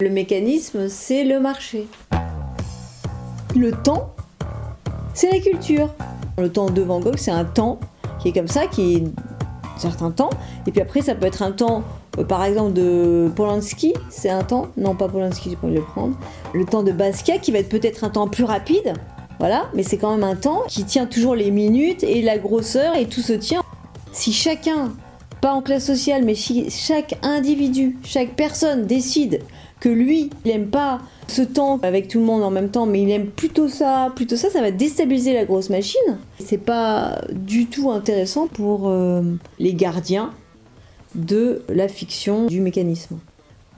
Le mécanisme, c'est le marché. Le temps, c'est la culture. Le temps de Van Gogh, c'est un temps qui est comme ça, qui est un certain temps. Et puis après, ça peut être un temps, euh, par exemple, de Polanski, c'est un temps. Non, pas Polanski, j'ai pas le prendre. Le temps de Basquiat, qui va être peut-être un temps plus rapide. Voilà, mais c'est quand même un temps qui tient toujours les minutes et la grosseur et tout se tient. Si chacun, pas en classe sociale, mais si chaque individu, chaque personne décide lui, il n'aime pas ce temps avec tout le monde en même temps, mais il aime plutôt ça, plutôt ça, ça va déstabiliser la grosse machine. C'est pas du tout intéressant pour euh, les gardiens de la fiction du mécanisme.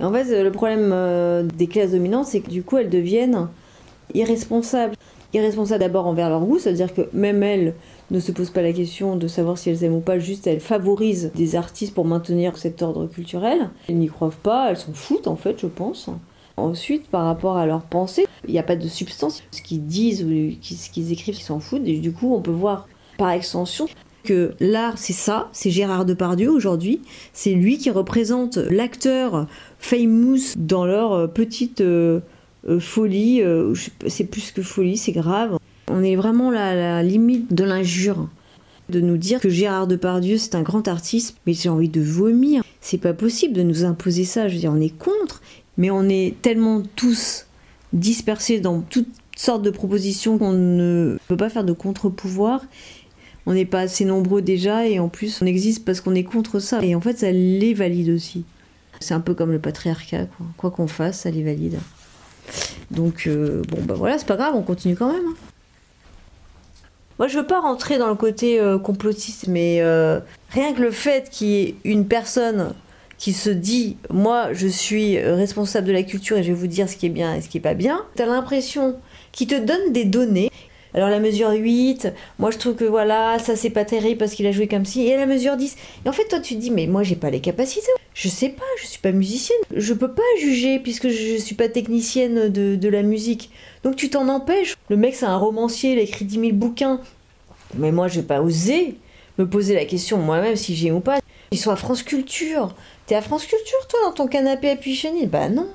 en fait, le problème euh, des classes dominantes, c'est que du coup, elles deviennent irresponsables. Irresponsables d'abord envers leur goût, c'est-à-dire que même elles ne se posent pas la question de savoir si elles aiment ou pas, juste elles favorisent des artistes pour maintenir cet ordre culturel. Elles n'y croient pas, elles s'en foutent en fait, je pense. Ensuite, par rapport à leurs pensées, il n'y a pas de substance. Ce qu'ils disent ou ce qu'ils écrivent, ils s'en foutent. Du coup, on peut voir par extension que l'art, c'est ça, c'est Gérard Depardieu aujourd'hui. C'est lui qui représente l'acteur famous dans leur petite euh, euh, folie. Euh, c'est plus que folie, c'est grave. On est vraiment à la limite de l'injure. De nous dire que Gérard Depardieu c'est un grand artiste, mais j'ai envie de vomir. C'est pas possible de nous imposer ça. Je veux dire, on est contre, mais on est tellement tous dispersés dans toutes sortes de propositions qu'on ne peut pas faire de contre-pouvoir. On n'est pas assez nombreux déjà, et en plus, on existe parce qu'on est contre ça. Et en fait, ça les valide aussi. C'est un peu comme le patriarcat, quoi qu'on fasse, ça les valide. Donc, euh, bon, bah voilà, c'est pas grave, on continue quand même. Hein. Moi, je veux pas rentrer dans le côté euh, complotiste, mais euh, rien que le fait qu'il y ait une personne qui se dit moi je suis responsable de la culture et je vais vous dire ce qui est bien et ce qui est pas bien, tu as l'impression qu'il te donne des données. Alors la mesure 8, moi je trouve que voilà, ça c'est pas terrible parce qu'il a joué comme si et la mesure 10. Et en fait toi tu te dis mais moi j'ai pas les capacités. Je sais pas, je suis pas musicienne. Je peux pas juger puisque je suis pas technicienne de, la musique. Donc tu t'en empêches. Le mec c'est un romancier, il a écrit 10 000 bouquins. Mais moi, j'ai pas osé me poser la question moi-même si j'ai ou pas. Ils sont à France Culture. T'es à France Culture, toi, dans ton canapé à Puy-Chenil? Bah non.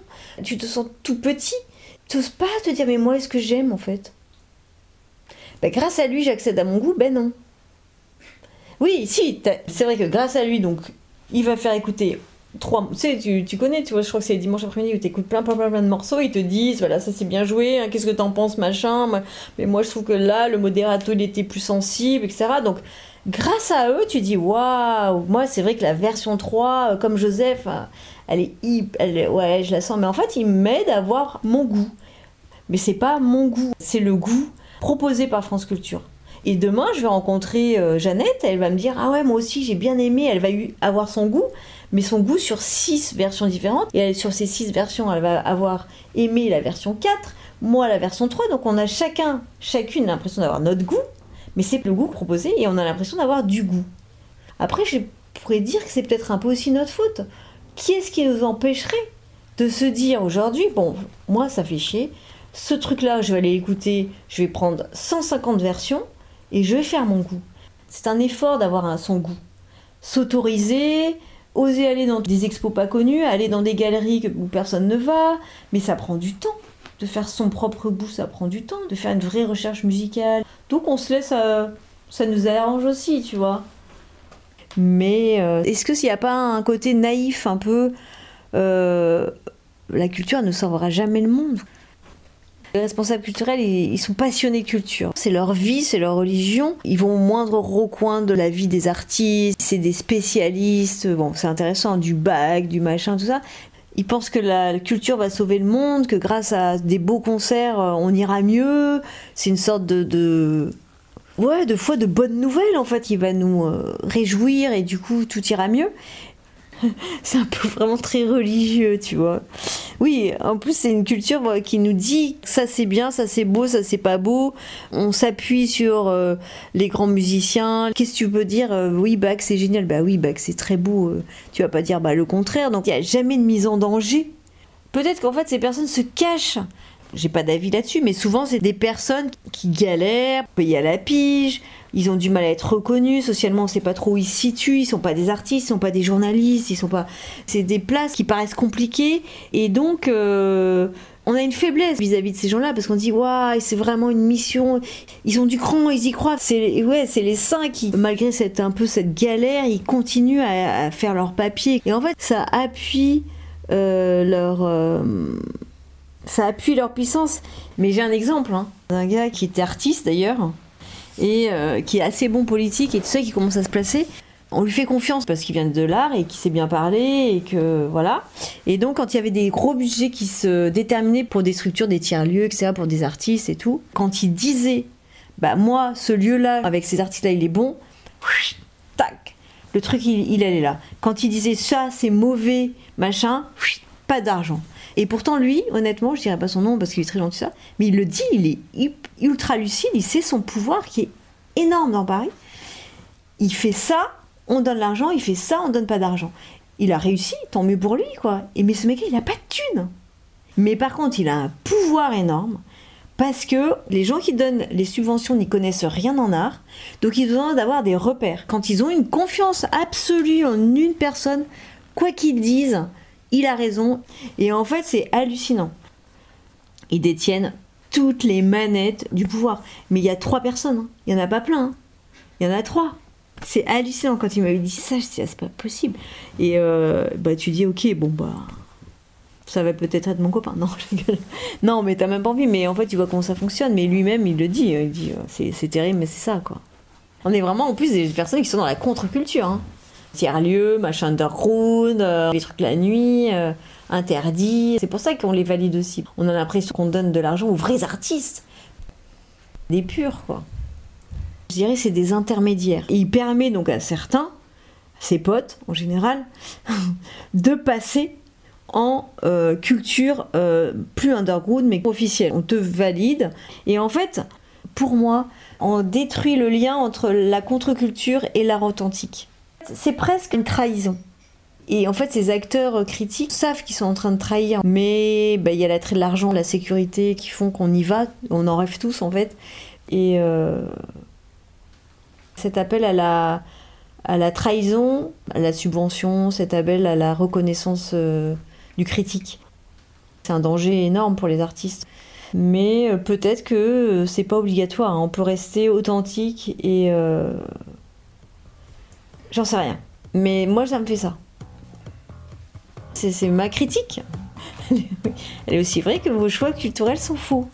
Tu te sens tout petit. T'oses pas te dire, mais moi, est-ce que j'aime, en fait? Bah, grâce à lui, j'accède à mon goût. Ben non. Oui, si, c'est vrai que grâce à lui, donc, il va faire écouter trois tu sais tu, tu, connais tu vois je crois que c'est dimanche après-midi où tu écoutes plein, plein plein plein de morceaux ils te disent voilà ça c'est bien joué hein, qu'est-ce que t'en penses machin mais moi je trouve que là le modérato il était plus sensible etc donc grâce à eux tu dis waouh moi c'est vrai que la version 3 euh, comme Joseph euh, elle est hip elle ouais je la sens mais en fait il m'aide à avoir mon goût. Mais c'est pas mon goût c'est le goût proposé par France Culture et demain, je vais rencontrer euh, Jeannette, elle va me dire Ah ouais, moi aussi j'ai bien aimé, elle va avoir son goût, mais son goût sur six versions différentes. Et sur ces six versions, elle va avoir aimé la version 4, moi la version 3. Donc on a chacun, chacune l'impression d'avoir notre goût, mais c'est le goût proposé et on a l'impression d'avoir du goût. Après, je pourrais dire que c'est peut-être un peu aussi notre faute. Qui est-ce qui nous empêcherait de se dire aujourd'hui, bon, moi ça fait chier, ce truc-là, je vais aller écouter, je vais prendre 150 versions et je vais faire mon goût. C'est un effort d'avoir son goût. S'autoriser, oser aller dans des expos pas connus, aller dans des galeries où personne ne va, mais ça prend du temps. De faire son propre goût, ça prend du temps. De faire une vraie recherche musicale. Donc on se laisse. Euh, ça nous arrange aussi, tu vois. Mais euh, est-ce que s'il n'y a pas un côté naïf un peu. Euh, la culture ne sauvera jamais le monde. Les responsables culturels, ils, sont passionnés de culture. C'est leur vie, c'est leur religion. Ils vont au moindre recoin de la vie des artistes. C'est des spécialistes. Bon, c'est intéressant, du bac, du machin, tout ça. Ils pensent que la culture va sauver le monde, que grâce à des beaux concerts, euh, on ira mieux. C'est une sorte de, de ouais, de foi de bonnes nouvelles en fait. Il va nous euh, réjouir et du coup tout ira mieux. c'est un peu vraiment très religieux, tu vois. Oui, en plus c'est une culture qui nous dit ça c'est bien, ça c'est beau, ça c'est pas beau. On s'appuie sur euh, les grands musiciens. Qu'est-ce que tu peux dire euh, Oui, Bach c'est génial. Bah oui, Bach c'est très beau. Euh. tu vas pas dire bah le contraire. Donc il y a jamais de mise en danger. Peut-être qu'en fait ces personnes se cachent j'ai pas d'avis là-dessus, mais souvent c'est des personnes qui galèrent, payent à la pige, ils ont du mal à être reconnus socialement, on sait pas trop où ils se situent, ils sont pas des artistes, ils sont pas des journalistes, ils sont pas. C'est des places qui paraissent compliquées et donc euh, on a une faiblesse vis-à-vis de ces gens-là parce qu'on dit waouh c'est vraiment une mission, ils ont du cran, ils y croient. C'est ouais c'est les saints qui malgré cette un peu cette galère ils continuent à, à faire leur papier et en fait ça appuie euh, leur euh, ça appuie leur puissance. Mais j'ai un exemple hein, d'un gars qui était artiste d'ailleurs et euh, qui est assez bon politique et tout ça qui commence à se placer. On lui fait confiance parce qu'il vient de l'art et qu'il sait bien parler et que voilà. Et donc quand il y avait des gros budgets qui se déterminaient pour des structures, des tiers-lieux, etc., pour des artistes et tout, quand il disait, bah moi, ce lieu-là, avec ces artistes-là, il est bon, tac, le truc, il, il allait là. Quand il disait ça, c'est mauvais, machin, pas d'argent. Et pourtant, lui, honnêtement, je dirais pas son nom parce qu'il est très gentil, ça, mais il le dit, il est ultra lucide, il sait son pouvoir qui est énorme dans Paris. Il fait ça, on donne l'argent, il fait ça, on donne pas d'argent. Il a réussi, tant mieux pour lui, quoi. Et mais ce mec-là, il a pas de thune. Mais par contre, il a un pouvoir énorme parce que les gens qui donnent les subventions n'y connaissent rien en art, donc ils ont besoin d'avoir des repères. Quand ils ont une confiance absolue en une personne, quoi qu'ils disent, il a raison. Et en fait, c'est hallucinant. Ils détiennent toutes les manettes du pouvoir. Mais il y a trois personnes. hein. Il y en a pas plein. hein. Il y en a trois. C'est hallucinant quand il m'avait dit ça. Je dis, ah, c'est pas possible. Et euh, bah, tu dis, ok, bon, bah. Ça va peut-être être mon copain. Non. Non, mais t'as même pas envie. Mais en fait, tu vois comment ça fonctionne. Mais lui-même, il le dit. Il dit, euh, c'est terrible, mais c'est ça, quoi. On est vraiment, en plus, des personnes qui sont dans la contre-culture. Hein tiers-lieu, machin underground, euh, trucs la nuit, euh, interdits. C'est pour ça qu'on les valide aussi. On a l'impression qu'on donne de l'argent aux vrais artistes. Des purs, quoi. Je dirais c'est des intermédiaires. Et il permet donc à certains, ses potes en général, de passer en euh, culture euh, plus underground mais officielle. On te valide. Et en fait, pour moi, on détruit le lien entre la contre-culture et l'art authentique. C'est presque une trahison. Et en fait, ces acteurs critiques savent qu'ils sont en train de trahir. Mais bah, il y a l'attrait de l'argent, la sécurité qui font qu'on y va. On en rêve tous, en fait. Et euh, cet appel à la, à la trahison, à la subvention, cet appel à la reconnaissance euh, du critique. C'est un danger énorme pour les artistes. Mais euh, peut-être que euh, c'est pas obligatoire. hein. On peut rester authentique et. J'en sais rien. Mais moi, ça me ça. C'est ma critique. Elle est aussi vraie que vos choix culturels sont faux.